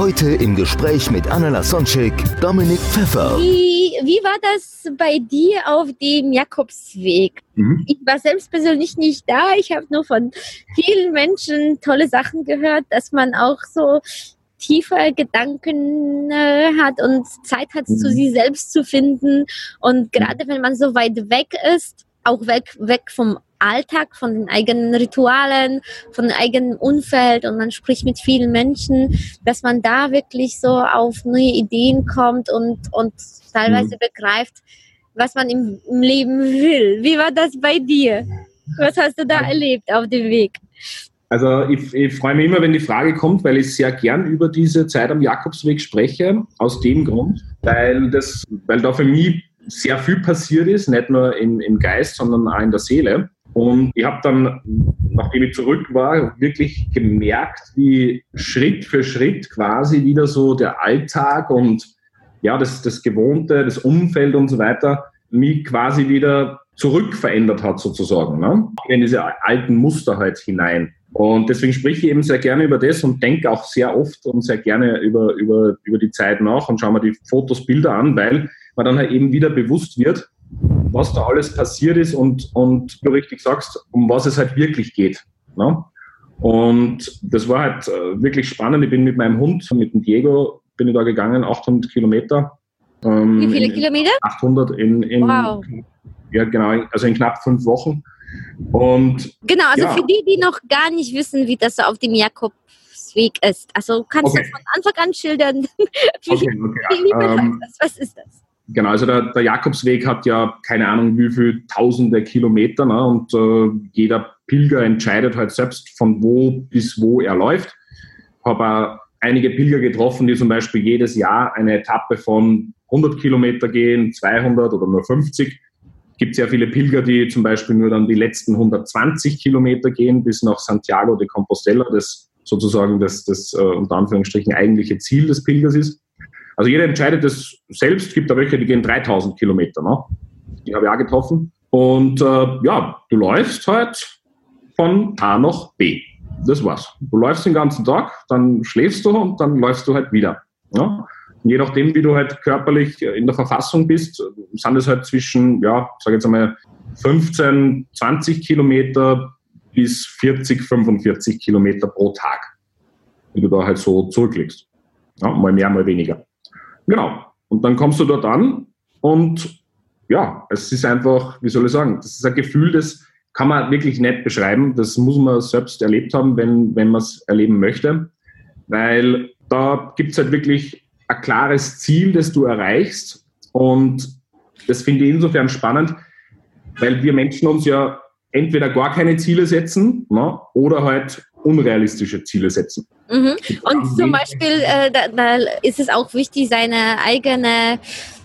Heute im Gespräch mit Anna Lasonczek, Dominik Pfeffer. Wie, wie war das bei dir auf dem Jakobsweg? Mhm. Ich war selbst persönlich nicht da. Ich habe nur von vielen Menschen tolle Sachen gehört, dass man auch so tiefe Gedanken äh, hat und Zeit hat, Mhm. zu sich selbst zu finden. Und gerade wenn man so weit weg ist, auch weg, weg vom Alltag, von den eigenen Ritualen, von dem eigenen Umfeld und man spricht mit vielen Menschen, dass man da wirklich so auf neue Ideen kommt und, und teilweise begreift, was man im, im Leben will. Wie war das bei dir? Was hast du da erlebt auf dem Weg? Also ich, ich freue mich immer, wenn die Frage kommt, weil ich sehr gern über diese Zeit am Jakobsweg spreche, aus dem Grund, weil, das, weil da für mich sehr viel passiert ist, nicht nur im, im Geist, sondern auch in der Seele. Und ich habe dann, nachdem ich zurück war, wirklich gemerkt, wie Schritt für Schritt quasi wieder so der Alltag und ja, das, das Gewohnte, das Umfeld und so weiter, mich quasi wieder zurückverändert hat sozusagen, ne? in diese alten Muster halt hinein. Und deswegen spreche ich eben sehr gerne über das und denke auch sehr oft und sehr gerne über, über, über die Zeit nach und schaue mir die Fotos, Bilder an, weil man dann halt eben wieder bewusst wird, was da alles passiert ist und, und wie du richtig sagst, um was es halt wirklich geht. Ne? Und das war halt äh, wirklich spannend. Ich bin mit meinem Hund, mit dem Diego, bin ich da gegangen, 800 Kilometer. Ähm, Wie viele in, Kilometer? 800 in, in Wow. ja genau, also in knapp fünf Wochen. Und Genau, also Ja. für die, die noch gar nicht wissen, wie das so auf dem Jakobsweg ist. Also kannst Okay. du von Anfang an schildern, wie, okay, wie, okay, wie beläuft ähm, das? Was ist das? Genau, also der, der Jakobsweg hat ja keine Ahnung wie viel tausende Kilometer ne? und äh, jeder Pilger entscheidet halt selbst, von wo bis wo er läuft. Habe einige Pilger getroffen, die zum Beispiel jedes Jahr eine Etappe von 100 Kilometer gehen, 200 oder nur 50. Es gibt sehr viele Pilger, die zum Beispiel nur dann die letzten 120 Kilometer gehen bis nach Santiago de Compostela, das sozusagen das, das äh, unter Anführungsstrichen eigentliche Ziel des Pilgers ist. Also jeder entscheidet das selbst. Es gibt da welche, die gehen 3000 Kilometer. Ne? Die habe ich auch getroffen. Und äh, ja, du läufst halt von A nach B. Das war's. Du läufst den ganzen Tag, dann schläfst du und dann läufst du halt wieder. Ja? Und je nachdem, wie du halt körperlich in der Verfassung bist, sind es halt zwischen, ja, sag jetzt einmal 15, 20 Kilometer bis 40, 45 Kilometer pro Tag, die du da halt so zurücklegst. Ja, mal mehr, mal weniger. Genau. Und dann kommst du dort an und ja, es ist einfach, wie soll ich sagen, das ist ein Gefühl, das kann man wirklich nicht beschreiben. Das muss man selbst erlebt haben, wenn, wenn man es erleben möchte. Weil da gibt es halt wirklich ein klares Ziel, das du erreichst. Und das finde ich insofern spannend, weil wir Menschen uns ja entweder gar keine Ziele setzen ne, oder halt unrealistische Ziele setzen. Mhm. Und zum Beispiel, äh, da, da ist es auch wichtig, seine eigene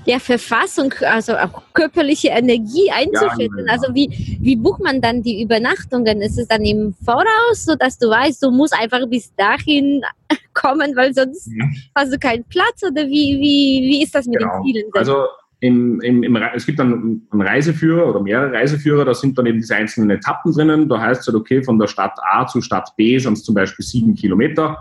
ja, Verfassung, also auch körperliche Energie einzufinden. Ja, Also wie, wie bucht man dann die Übernachtungen? Ist es dann im Voraus, sodass du weißt, du musst einfach bis dahin kommen, weil sonst Ja. hast du keinen Platz? Oder wie, wie, wie ist das mit Genau. den Zielen? denn? Also im, im, im, es gibt dann einen Reiseführer oder mehrere Reiseführer, da sind dann eben diese einzelnen Etappen drinnen. Da heißt es halt, okay, von der Stadt A zu Stadt B sind es zum Beispiel sieben Kilometer.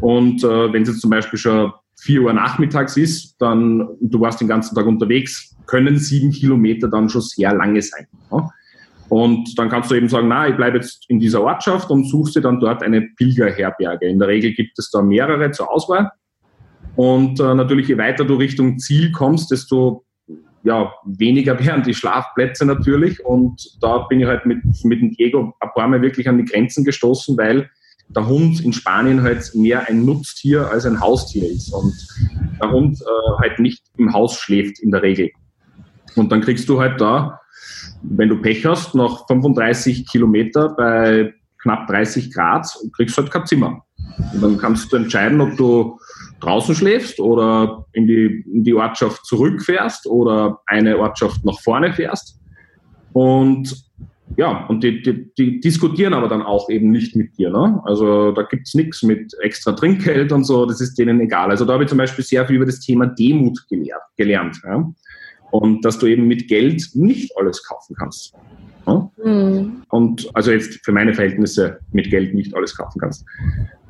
Und äh, wenn es jetzt zum Beispiel schon vier Uhr nachmittags ist, dann du warst den ganzen Tag unterwegs, können sieben Kilometer dann schon sehr lange sein. Ja? Und dann kannst du eben sagen, na, ich bleibe jetzt in dieser Ortschaft und suchst dir dann dort eine Pilgerherberge. In der Regel gibt es da mehrere zur Auswahl. Und äh, natürlich, je weiter du Richtung Ziel kommst, desto ja, weniger werden die Schlafplätze natürlich. Und da bin ich halt mit, mit dem Diego ein paar Mal wirklich an die Grenzen gestoßen, weil der Hund in Spanien halt mehr ein Nutztier als ein Haustier ist. Und der Hund äh, halt nicht im Haus schläft in der Regel. Und dann kriegst du halt da, wenn du Pech hast, nach 35 Kilometer bei knapp 30 Grad, kriegst du halt kein Zimmer. Und dann kannst du entscheiden, ob du draußen schläfst oder in die, in die Ortschaft zurückfährst oder eine Ortschaft nach vorne fährst. Und ja, und die, die, die diskutieren aber dann auch eben nicht mit dir. Ne? Also da gibt es nichts mit extra Trinkgeld und so, das ist denen egal. Also da habe ich zum Beispiel sehr viel über das Thema Demut gelehrt, gelernt. Ja? Und dass du eben mit Geld nicht alles kaufen kannst. Ja? Mhm. Und also jetzt für meine Verhältnisse mit Geld nicht alles kaufen kannst.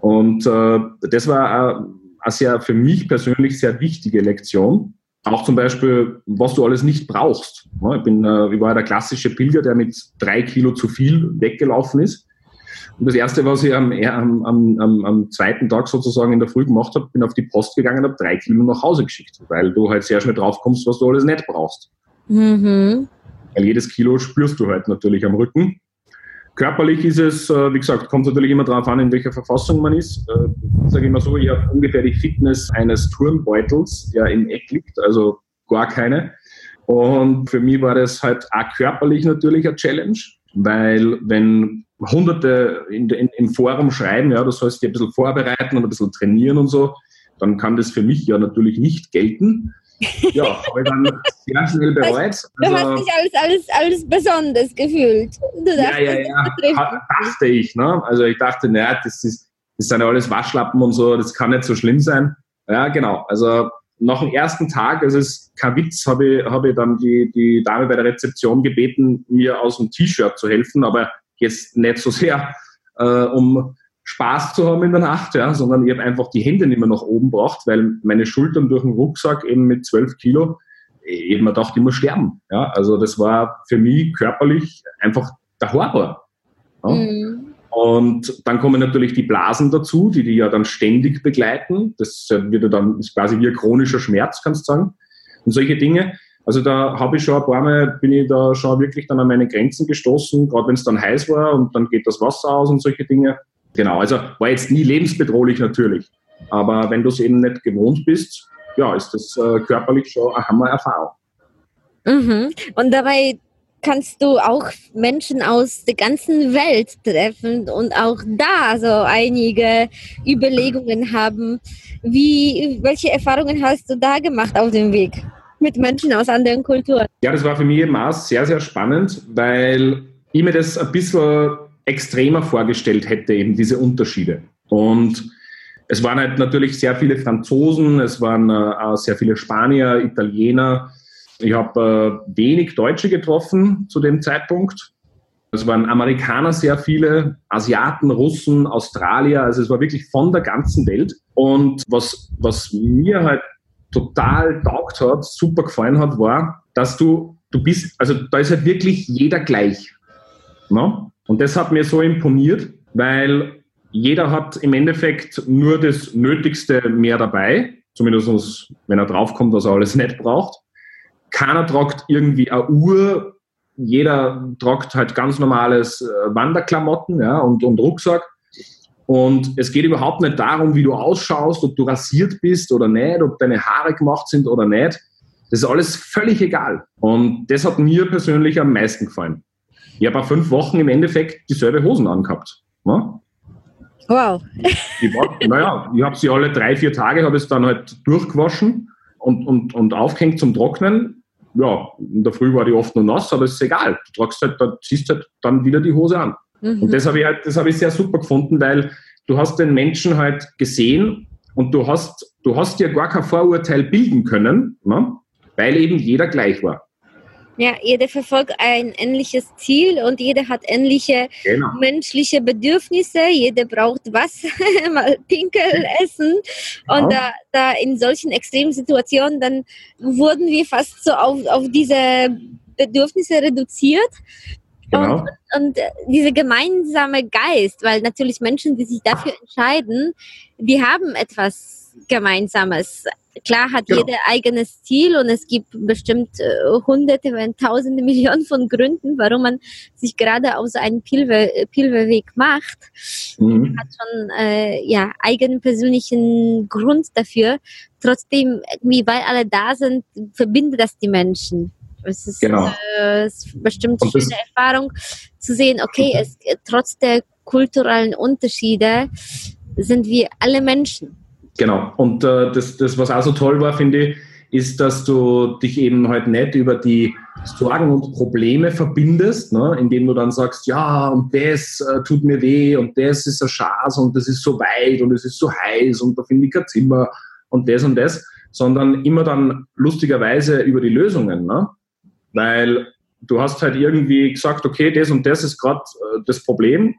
Und äh, das war äh, eine sehr für mich persönlich sehr wichtige Lektion. Auch zum Beispiel, was du alles nicht brauchst. Ich, bin, äh, ich war der klassische Pilger, der mit drei Kilo zu viel weggelaufen ist. Und das Erste, was ich am, am, am, am zweiten Tag sozusagen in der Früh gemacht habe, bin auf die Post gegangen und habe drei Kilo nach Hause geschickt, weil du halt sehr schnell drauf kommst, was du alles nicht brauchst. Mhm. Weil jedes Kilo spürst du halt natürlich am Rücken. Körperlich ist es, äh, wie gesagt, kommt natürlich immer darauf an, in welcher Verfassung man ist. Äh, Sage ich mal so, ich habe ungefähr die Fitness eines Turnbeutels, der im Eck liegt, also gar keine. Und für mich war das halt auch körperlich natürlich eine Challenge, weil wenn Hunderte in, in, im Forum schreiben, ja, du sollst dich ein bisschen vorbereiten und ein bisschen trainieren und so, dann kann das für mich ja natürlich nicht gelten. Ja, habe ich dann sehr schnell bereut. Du also, hast dich alles, alles, alles besonders gefühlt. ja, ja, ja, dachte ich. Ne? Also ich dachte, naja, das, ist, das sind ja alles Waschlappen und so, das kann nicht so schlimm sein. Ja, genau. Also nach dem ersten Tag, also es ist kein Witz, habe ich, hab ich dann die, die Dame bei der Rezeption gebeten, mir aus dem T-Shirt zu helfen, aber jetzt nicht so sehr, äh, um Spaß zu haben in der Nacht, ja, sondern ich habe einfach die Hände nicht mehr nach oben gebracht, weil meine Schultern durch den Rucksack eben mit 12 Kilo eben mir gedacht, ich muss sterben. Ja, also das war für mich körperlich einfach der Horror. Ja. Mhm. Und dann kommen natürlich die Blasen dazu, die die ja dann ständig begleiten. Das wird dann ist quasi wie ein chronischer Schmerz, kannst du sagen. Und solche Dinge. Also da habe ich schon ein paar Mal, bin ich da schon wirklich dann an meine Grenzen gestoßen, gerade wenn es dann heiß war und dann geht das Wasser aus und solche Dinge. Genau, also war jetzt nie lebensbedrohlich natürlich. Aber wenn du es eben nicht gewohnt bist, ja, ist das äh, körperlich schon eine Hammer-Erfahrung. Mhm. Und dabei kannst du auch Menschen aus der ganzen Welt treffen und auch da so einige Überlegungen haben. Wie, welche Erfahrungen hast du da gemacht auf dem Weg mit Menschen aus anderen Kulturen? Ja, das war für mich eben auch sehr, sehr spannend, weil ich mir das ein bisschen extremer vorgestellt hätte, eben diese Unterschiede. Und es waren halt natürlich sehr viele Franzosen, es waren äh, sehr viele Spanier, Italiener. Ich habe äh, wenig Deutsche getroffen zu dem Zeitpunkt. Es waren Amerikaner sehr viele, Asiaten, Russen, Australier, also es war wirklich von der ganzen Welt. Und was, was mir halt total taugt hat, super gefallen hat, war, dass du, du bist, also da ist halt wirklich jeder gleich. No? Und das hat mir so imponiert, weil jeder hat im Endeffekt nur das Nötigste mehr dabei, zumindest wenn er draufkommt, was er alles nicht braucht. Keiner tragt irgendwie eine Uhr, jeder tragt halt ganz normales äh, Wanderklamotten ja, und, und Rucksack. Und es geht überhaupt nicht darum, wie du ausschaust, ob du rasiert bist oder nicht, ob deine Haare gemacht sind oder nicht. Das ist alles völlig egal. Und das hat mir persönlich am meisten gefallen. Ich habe auch fünf Wochen im Endeffekt dieselbe Hosen angehabt. Ne? Wow. Ich war, naja, ich habe sie alle drei, vier Tage, habe es dann halt durchgewaschen und, und, und aufgehängt zum Trocknen. Ja, in der Früh war die oft nur nass, aber es ist egal. Du tragst halt, da ziehst halt dann wieder die Hose an. Mhm. Und das habe ich halt, das habe ich sehr super gefunden, weil du hast den Menschen halt gesehen und du hast, du hast ja gar kein Vorurteil bilden können, ne? weil eben jeder gleich war. Ja, jeder verfolgt ein ähnliches Ziel und jeder hat ähnliche genau. menschliche Bedürfnisse. Jeder braucht Wasser, mal Pinkel essen. Und da, da in solchen extremen Situationen, dann wurden wir fast so auf, auf diese Bedürfnisse reduziert. Genau. Und, und dieser gemeinsame Geist, weil natürlich Menschen, die sich dafür entscheiden, die haben etwas Gemeinsames. Klar hat genau. jeder eigenes Ziel und es gibt bestimmt äh, hunderte, wenn tausende Millionen von Gründen, warum man sich gerade auf so einen Pilger, Pilgerweg macht. Mhm. Man hat schon äh, ja eigenen persönlichen Grund dafür. Trotzdem, wie weil alle da sind, verbindet das die Menschen. Es ist, genau. äh, es ist bestimmt eine schöne Erfahrung zu sehen, okay, es, trotz der kulturellen Unterschiede sind wir alle Menschen. Genau. Und äh, das, das, was auch so toll war, finde ich, ist, dass du dich eben halt nicht über die Sorgen und Probleme verbindest, ne, indem du dann sagst, ja, und das äh, tut mir weh und das ist ein Schatz und das ist so weit und es ist so heiß und da finde ich kein Zimmer und das und das, sondern immer dann lustigerweise über die Lösungen, ne? weil du hast halt irgendwie gesagt, okay, das und das ist gerade äh, das Problem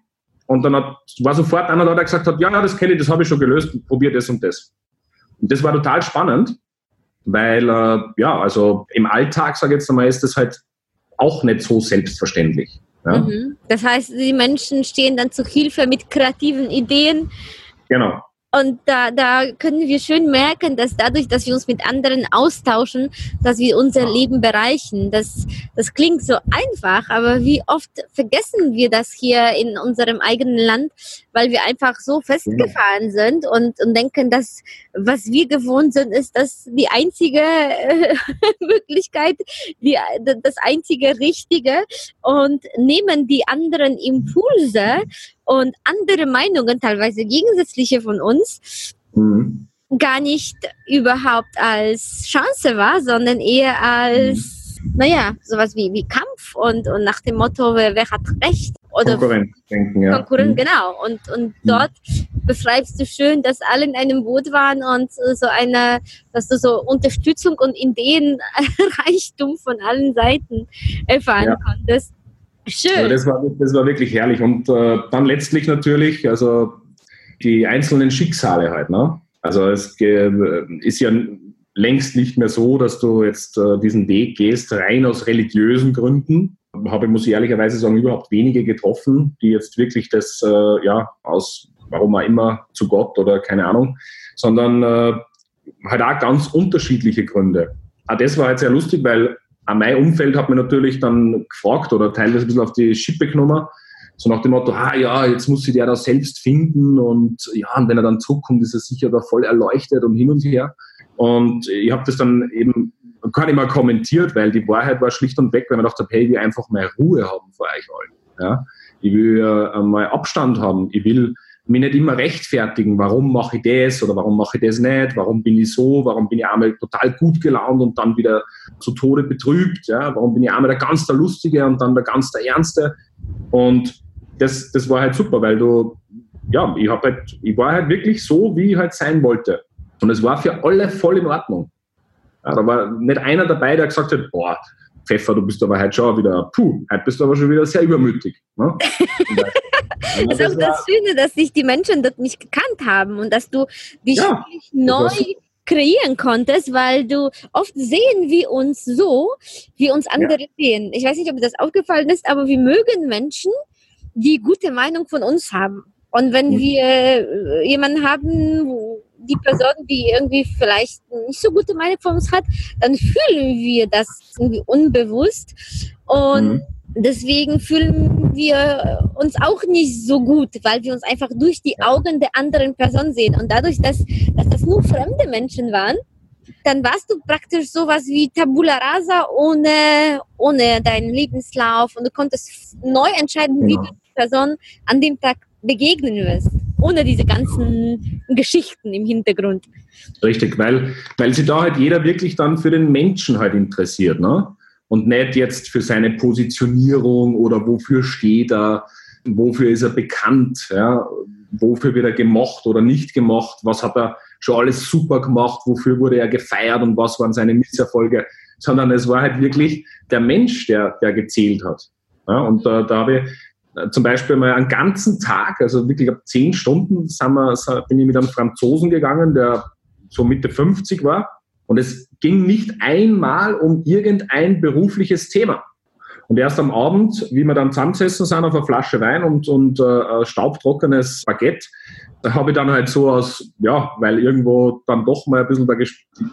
und dann hat, war sofort einer da, der gesagt hat, ja, ja, das kenne ich, das habe ich schon gelöst, probier das und das. Und das war total spannend, weil, äh, ja, also im Alltag, sage ich jetzt einmal, ist das halt auch nicht so selbstverständlich. Ja? Mhm. Das heißt, die Menschen stehen dann zu Hilfe mit kreativen Ideen. Genau. Und da, da können wir schön merken, dass dadurch, dass wir uns mit anderen austauschen, dass wir unser Leben bereichen. Das, das klingt so einfach, aber wie oft vergessen wir das hier in unserem eigenen Land, weil wir einfach so festgefahren sind und, und denken, dass was wir gewohnt sind, ist das die einzige Möglichkeit, die, das einzige Richtige und nehmen die anderen Impulse und andere Meinungen, teilweise gegensätzliche von uns, mhm. gar nicht überhaupt als Chance war, sondern eher als, mhm. naja, sowas wie, wie Kampf und, und nach dem Motto, wer, wer hat Recht? Oder Konkurrenzdenken, ja. Konkurrenz, mhm. genau. Und, und mhm. dort beschreibst du schön, dass alle in einem Boot waren und so eine, dass du so Unterstützung und Ideenreichtum von allen Seiten erfahren ja. konntest. Schön. Also das, war, das war wirklich herrlich. Und äh, dann letztlich natürlich, also die einzelnen Schicksale halt. Ne? Also es ist ja längst nicht mehr so, dass du jetzt äh, diesen Weg gehst, rein aus religiösen Gründen. Habe, muss ich ehrlicherweise sagen, überhaupt wenige getroffen, die jetzt wirklich das, äh, ja, aus warum auch immer, zu Gott oder keine Ahnung, sondern äh, halt auch ganz unterschiedliche Gründe. Auch das war halt sehr lustig, weil an mein Umfeld hat mir natürlich dann gefragt oder teilweise ein bisschen auf die Schippe genommen, so nach dem Motto, ah ja, jetzt muss sich der da selbst finden und ja, und wenn er dann zurückkommt, ist er sicher da voll erleuchtet und hin und her. Und ich habe das dann eben gar nicht mal kommentiert, weil die Wahrheit war schlicht und weg, weil man dachte, hey, ich will einfach mal Ruhe haben vor euch allen. Ja? Ich will äh, mal Abstand haben. Ich will mich nicht immer rechtfertigen, warum mache ich das oder warum mache ich das nicht, warum bin ich so, warum bin ich einmal total gut gelaunt und dann wieder zu Tode betrübt, ja, warum bin ich einmal der ganz der Lustige und dann der ganz der Ernste und das, das war halt super, weil du, ja, ich, hab halt, ich war halt wirklich so, wie ich halt sein wollte und es war für alle voll in Ordnung. Ja, da war nicht einer dabei, der gesagt hat, boah, Pfeffer, du bist aber heute schon wieder, puh, heute bist du aber schon wieder sehr übermütig. Ne? das ist auch das Schöne, dass sich die Menschen dort nicht gekannt haben und dass du dich ja, neu kreieren konntest, weil du oft sehen wir uns so, wie uns andere ja. sehen. Ich weiß nicht, ob das aufgefallen ist, aber wir mögen Menschen, die gute Meinung von uns haben. Und wenn mhm. wir äh, jemanden haben, die Person, die irgendwie vielleicht nicht so gute Meinung von uns hat, dann fühlen wir das irgendwie unbewusst. Und mhm. deswegen fühlen wir uns auch nicht so gut, weil wir uns einfach durch die Augen der anderen Person sehen. Und dadurch, dass, dass das nur fremde Menschen waren, dann warst du praktisch sowas wie Tabula Rasa ohne, ohne deinen Lebenslauf und du konntest neu entscheiden, genau. wie du die Person an dem Tag begegnen wirst ohne diese ganzen Geschichten im Hintergrund. Richtig, weil, weil sich da halt jeder wirklich dann für den Menschen halt interessiert, ne? Und nicht jetzt für seine Positionierung oder wofür steht er, wofür ist er bekannt, ja? wofür wird er gemocht oder nicht gemocht, was hat er schon alles super gemacht, wofür wurde er gefeiert und was waren seine Misserfolge, sondern es war halt wirklich der Mensch, der, der gezählt hat. Ja, und da, da habe ich zum Beispiel mal einen ganzen Tag, also wirklich ab zehn Stunden, wir, bin ich mit einem Franzosen gegangen, der so Mitte 50 war. Und es ging nicht einmal um irgendein berufliches Thema. Und erst am Abend, wie wir dann zusammengesessen sind auf einer Flasche Wein und, und äh, staubtrockenes Baguette, da habe ich dann halt so aus, ja, weil irgendwo dann doch mal ein bisschen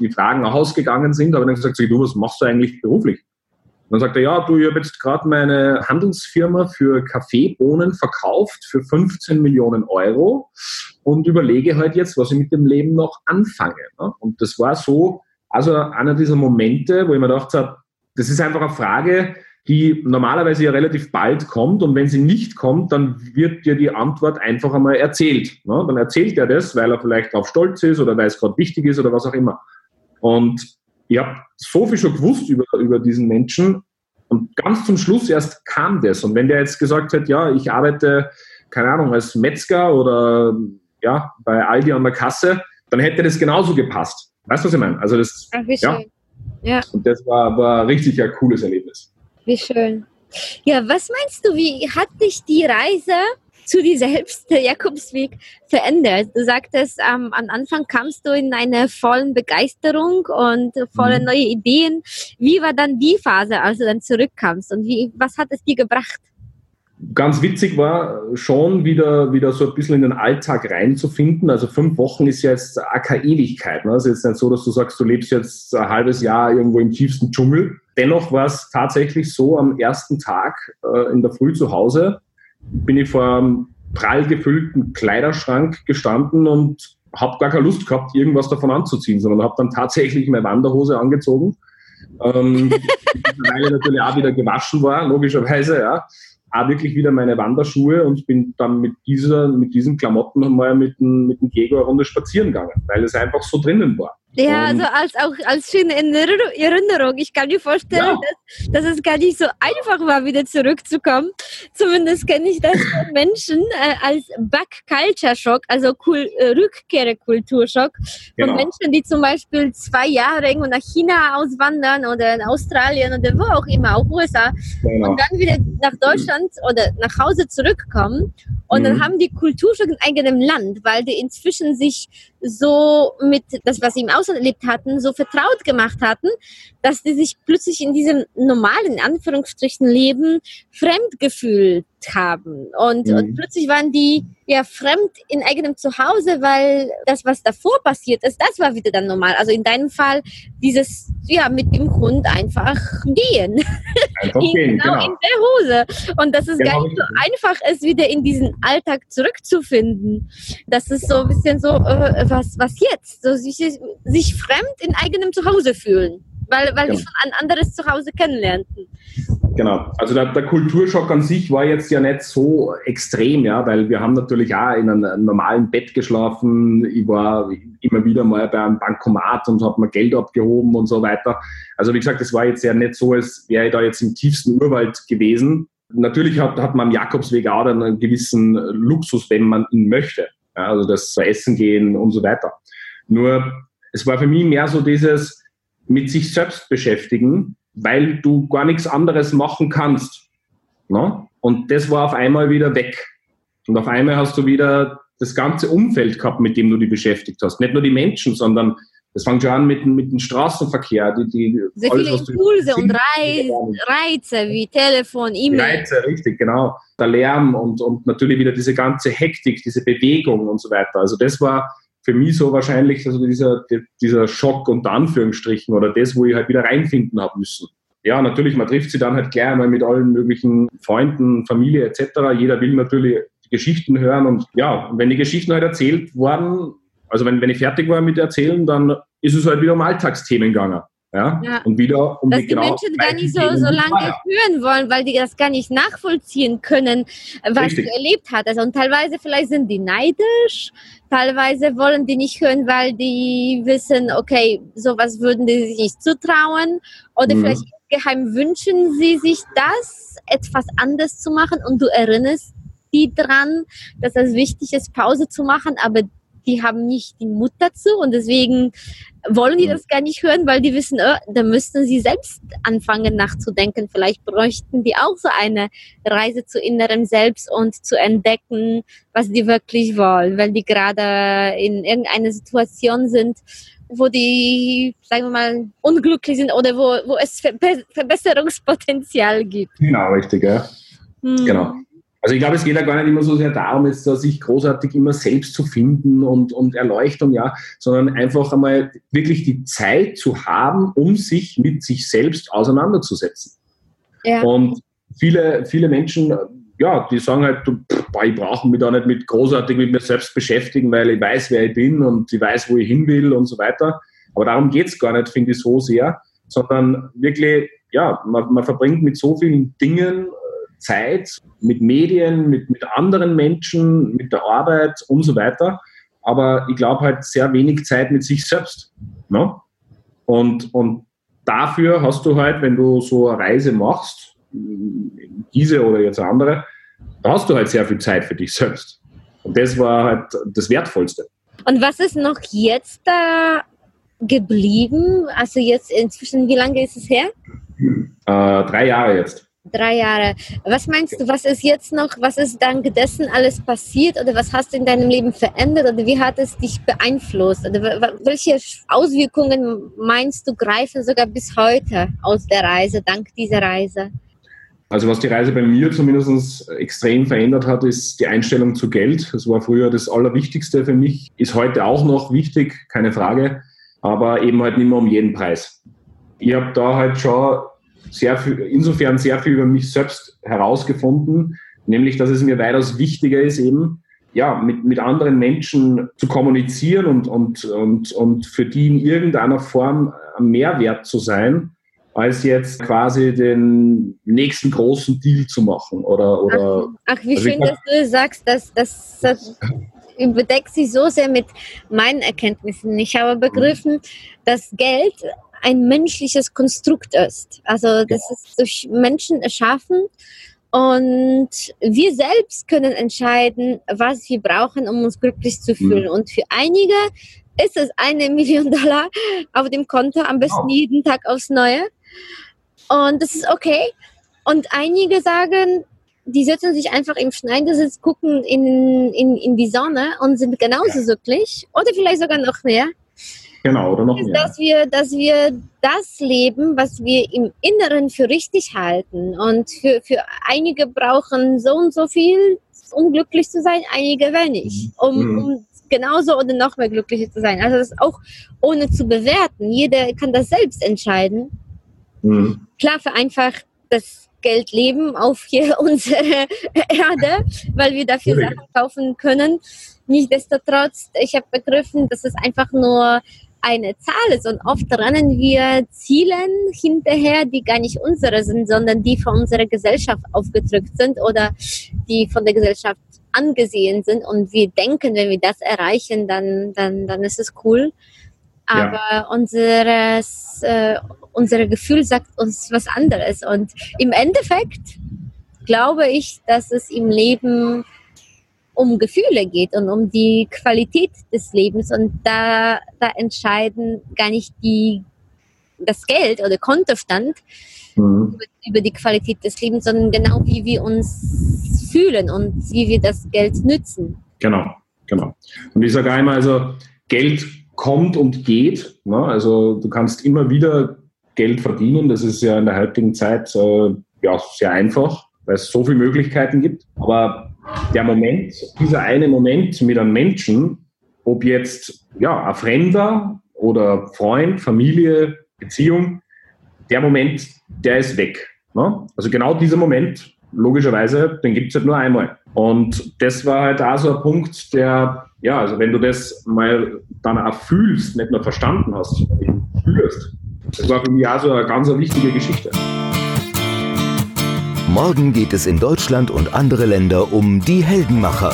die Fragen ausgegangen sind, habe ich dann gesagt, du, was machst du eigentlich beruflich? Dann sagt er, ja, du, ich habe jetzt gerade meine Handelsfirma für Kaffeebohnen verkauft für 15 Millionen Euro und überlege halt jetzt, was ich mit dem Leben noch anfange. Ne? Und das war so, also einer dieser Momente, wo ich mir gedacht habe, das ist einfach eine Frage, die normalerweise ja relativ bald kommt und wenn sie nicht kommt, dann wird dir die Antwort einfach einmal erzählt. Ne? Dann erzählt er das, weil er vielleicht darauf stolz ist oder weil es gerade wichtig ist oder was auch immer. Und ich habe so viel schon gewusst über, über diesen Menschen und ganz zum Schluss erst kam das. Und wenn der jetzt gesagt hat, ja, ich arbeite, keine Ahnung, als Metzger oder ja, bei Aldi an der Kasse, dann hätte das genauso gepasst. Weißt du, was ich meine? Also das, Ach, wie schön. Ja. ja. Und das war, war richtig ein cooles Erlebnis. Wie schön. Ja, was meinst du, wie hat dich die Reise zu dir selbst, der Jakobsweg, verändert? Du sagtest, ähm, am Anfang kamst du in eine vollen Begeisterung und volle mhm. neue Ideen. Wie war dann die Phase, als du dann zurückkamst und wie, was hat es dir gebracht? Ganz witzig war schon wieder, wieder so ein bisschen in den Alltag reinzufinden. Also fünf Wochen ist ja jetzt keine Ewigkeit. Ne? Es ist jetzt nicht so, dass du sagst, du lebst jetzt ein halbes Jahr irgendwo im tiefsten Dschungel. Dennoch war es tatsächlich so, am ersten Tag äh, in der Früh zu Hause bin ich vor einem prall gefüllten Kleiderschrank gestanden und habe gar keine Lust gehabt, irgendwas davon anzuziehen, sondern habe dann tatsächlich meine Wanderhose angezogen, ähm, die natürlich auch wieder gewaschen war, logischerweise, ja auch wirklich wieder meine Wanderschuhe und bin dann mit dieser, mit diesen Klamotten mal mit dem, mit dem Diego eine Runde spazieren gegangen, weil es einfach so drinnen war. Ja, also als auch als schöne Erinnerung. Ich kann mir vorstellen, ja. dass, dass es gar nicht so einfach war, wieder zurückzukommen. Zumindest kenne ich das von Menschen äh, als Back-Culture-Shock, also cool, äh, Rückkehre-Kulturschock. Von genau. Menschen, die zum Beispiel zwei Jahre irgendwo nach China auswandern oder in Australien oder wo auch immer, auch USA, genau. und dann wieder nach Deutschland oder nach Hause zurückkommen. Und mhm. dann haben die Kulturschock in eigenem Land, weil die inzwischen sich so mit das, was sie im Ausland erlebt hatten, so vertraut gemacht hatten, dass die sich plötzlich in diesem normalen, in Anführungsstrichen, Leben fremd gefühlt haben. Und, mhm. und plötzlich waren die ja fremd in eigenem Zuhause, weil das, was davor passiert ist, das war wieder dann normal. Also in deinem Fall dieses, ja, mit dem Hund einfach gehen. Einfach gehen, genau, genau. in der Hose. Und dass es genau. gar nicht so einfach ist, wieder in diesen Alltag zurückzufinden. Das ist so ein bisschen so, äh, was, was jetzt? So sich, sich fremd in eigenem Zuhause fühlen weil, weil genau. die schon ein anderes Zuhause kennenlernten. Genau, also der, der, Kulturschock an sich war jetzt ja nicht so extrem, ja, weil wir haben natürlich auch in einem normalen Bett geschlafen. Ich war immer wieder mal bei einem Bankomat und habe mir Geld abgehoben und so weiter. Also wie gesagt, es war jetzt ja nicht so, als wäre ich da jetzt im tiefsten Urwald gewesen. Natürlich hat, hat man am Jakobsweg auch einen gewissen Luxus, wenn man ihn möchte. Ja, also das Essen gehen und so weiter. Nur es war für mich mehr so dieses, mit sich selbst beschäftigen, weil du gar nichts anderes machen kannst. Ne? Und das war auf einmal wieder weg. Und auf einmal hast du wieder das ganze Umfeld gehabt, mit dem du dich beschäftigt hast. Nicht nur die Menschen, sondern das fängt schon an mit, mit dem Straßenverkehr. Die, die, Sehr alles, viele Impulse und Reiz, Reize wie Telefon, E-Mail. Reize, richtig, genau. Der Lärm und, und natürlich wieder diese ganze Hektik, diese Bewegung und so weiter. Also das war für mich so wahrscheinlich also dieser, dieser Schock unter Anführungsstrichen oder das, wo ich halt wieder reinfinden habe müssen. Ja, natürlich, man trifft sie dann halt gleich einmal mit allen möglichen Freunden, Familie etc. Jeder will natürlich Geschichten hören und ja, wenn die Geschichten halt erzählt worden, also wenn, wenn ich fertig war mit Erzählen, dann ist es halt wieder um Alltagsthemen gegangen. Ja? ja. Und wieder um Dass die, die Menschen gar nicht so, so lange hören wollen, weil die das gar nicht nachvollziehen können, was Richtig. du erlebt hattest. Und teilweise vielleicht sind die neidisch, teilweise wollen die nicht hören, weil die wissen, okay, sowas würden die sich nicht zutrauen. Oder mhm. vielleicht geheim wünschen sie sich das, etwas anders zu machen und du erinnerst die dran, dass es wichtig ist, Pause zu machen, aber die haben nicht den Mut dazu und deswegen wollen die das gar nicht hören, weil die wissen, oh, da müssten sie selbst anfangen nachzudenken. Vielleicht bräuchten die auch so eine Reise zu innerem Selbst und zu entdecken, was die wirklich wollen, weil die gerade in irgendeiner Situation sind, wo die, sagen wir mal, unglücklich sind oder wo, wo es Verbesserungspotenzial gibt. Genau, richtig, ja. Hm. Genau. Also ich glaube, es geht ja gar nicht immer so sehr darum, jetzt sich großartig immer selbst zu finden und, und Erleuchtung, ja, sondern einfach einmal wirklich die Zeit zu haben, um sich mit sich selbst auseinanderzusetzen. Ja. Und viele, viele Menschen, ja, die sagen halt, boah, ich brauche mich da nicht mit großartig mit mir selbst beschäftigen, weil ich weiß, wer ich bin und ich weiß, wo ich hin will und so weiter. Aber darum geht es gar nicht, finde ich so sehr, sondern wirklich ja, man, man verbringt mit so vielen Dingen Zeit, mit Medien, mit, mit anderen Menschen, mit der Arbeit und so weiter. Aber ich glaube halt sehr wenig Zeit mit sich selbst. Ne? Und, und dafür hast du halt, wenn du so eine Reise machst, diese oder jetzt eine andere, da hast du halt sehr viel Zeit für dich selbst. Und das war halt das Wertvollste. Und was ist noch jetzt da geblieben? Also jetzt inzwischen, wie lange ist es her? Äh, drei Jahre jetzt. Drei Jahre. Was meinst du, was ist jetzt noch, was ist dank dessen alles passiert oder was hast du in deinem Leben verändert oder wie hat es dich beeinflusst? Oder welche Auswirkungen meinst du greifen sogar bis heute aus der Reise, dank dieser Reise? Also was die Reise bei mir zumindest extrem verändert hat, ist die Einstellung zu Geld. Das war früher das Allerwichtigste für mich, ist heute auch noch wichtig, keine Frage, aber eben halt nicht mehr um jeden Preis. Ich habe da halt schon sehr viel, insofern sehr viel über mich selbst herausgefunden, nämlich dass es mir weitaus wichtiger ist, eben ja, mit, mit anderen Menschen zu kommunizieren und, und, und, und für die in irgendeiner Form ein Mehrwert zu sein, als jetzt quasi den nächsten großen Deal zu machen. Oder, oder ach, ach wie also schön, dass du sagst, dass das, das überdeckt sich so sehr mit meinen Erkenntnissen. Ich habe begriffen, dass Geld ein menschliches Konstrukt ist. Also das ist durch Menschen erschaffen und wir selbst können entscheiden, was wir brauchen, um uns glücklich zu fühlen. Mhm. Und für einige ist es eine Million Dollar auf dem Konto, am besten oh. jeden Tag aufs Neue. Und das ist okay. Und einige sagen, die setzen sich einfach im Schneidersitz, gucken in, in, in die Sonne und sind genauso ja. glücklich oder vielleicht sogar noch mehr. Genau, oder noch mehr. Dass wir, dass wir das leben, was wir im Inneren für richtig halten. Und für, für einige brauchen so und so viel, um glücklich zu sein, einige wenig, mhm. um, mhm. um genauso oder noch mehr glücklich zu sein. Also das auch ohne zu bewerten. Jeder kann das selbst entscheiden. Mhm. Klar vereinfacht das Geld leben auf hier unsere Erde, weil wir dafür Sachen kaufen können. Nichtsdestotrotz, ich habe begriffen, dass es einfach nur eine Zahl ist und oft rennen wir Zielen hinterher, die gar nicht unsere sind, sondern die von unserer Gesellschaft aufgedrückt sind oder die von der Gesellschaft angesehen sind und wir denken, wenn wir das erreichen, dann, dann, dann ist es cool. Aber ja. unseres, äh, unser Gefühl sagt uns was anderes und im Endeffekt glaube ich, dass es im Leben um Gefühle geht und um die Qualität des Lebens. Und da, da entscheiden gar nicht die, das Geld oder Kontostand mhm. über die Qualität des Lebens, sondern genau wie wir uns fühlen und wie wir das Geld nützen. Genau, genau. Und ich sage einmal, also Geld kommt und geht. Ne? Also du kannst immer wieder Geld verdienen. Das ist ja in der heutigen Zeit äh, ja, sehr einfach, weil es so viele Möglichkeiten gibt. Aber der Moment, dieser eine Moment mit einem Menschen, ob jetzt ja, ein Fremder oder Freund, Familie, Beziehung, der Moment, der ist weg. Ne? Also genau dieser Moment, logischerweise, den gibt es halt nur einmal. Und das war halt auch so ein Punkt, der, ja, also wenn du das mal dann auch fühlst, nicht nur verstanden hast, fühlst, das war für mich auch so eine ganz wichtige Geschichte. Morgen geht es in Deutschland und andere Länder um die Heldenmacher.